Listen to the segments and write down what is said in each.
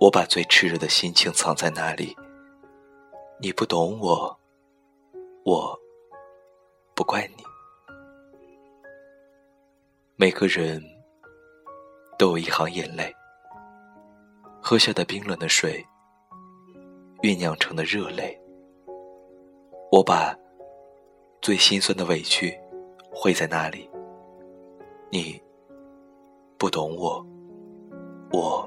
我把最炽热的心情藏在那里。你不懂我，我不怪你。每个人都有一行眼泪，喝下的冰冷的水，酝酿成的热泪。我把最心酸的委屈汇在那里。你不懂我，我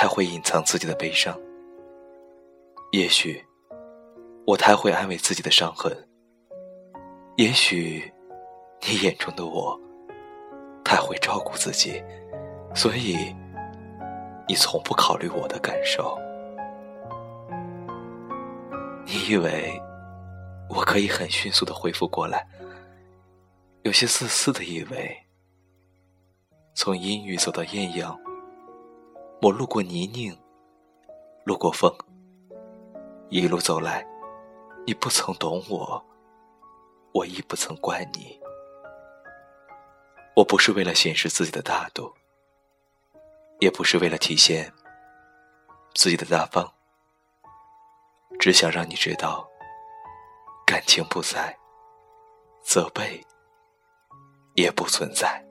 太会隐藏自己的悲伤，也许我太会安慰自己的伤痕。也许，你眼中的我太会照顾自己，所以你从不考虑我的感受。你以为我可以很迅速的恢复过来，有些自私的以为，从阴雨走到艳阳，我路过泥泞，路过风，一路走来，你不曾懂我。我亦不曾怪你，我不是为了显示自己的大度，也不是为了体现自己的大方，只想让你知道，感情不在，责备也不存在。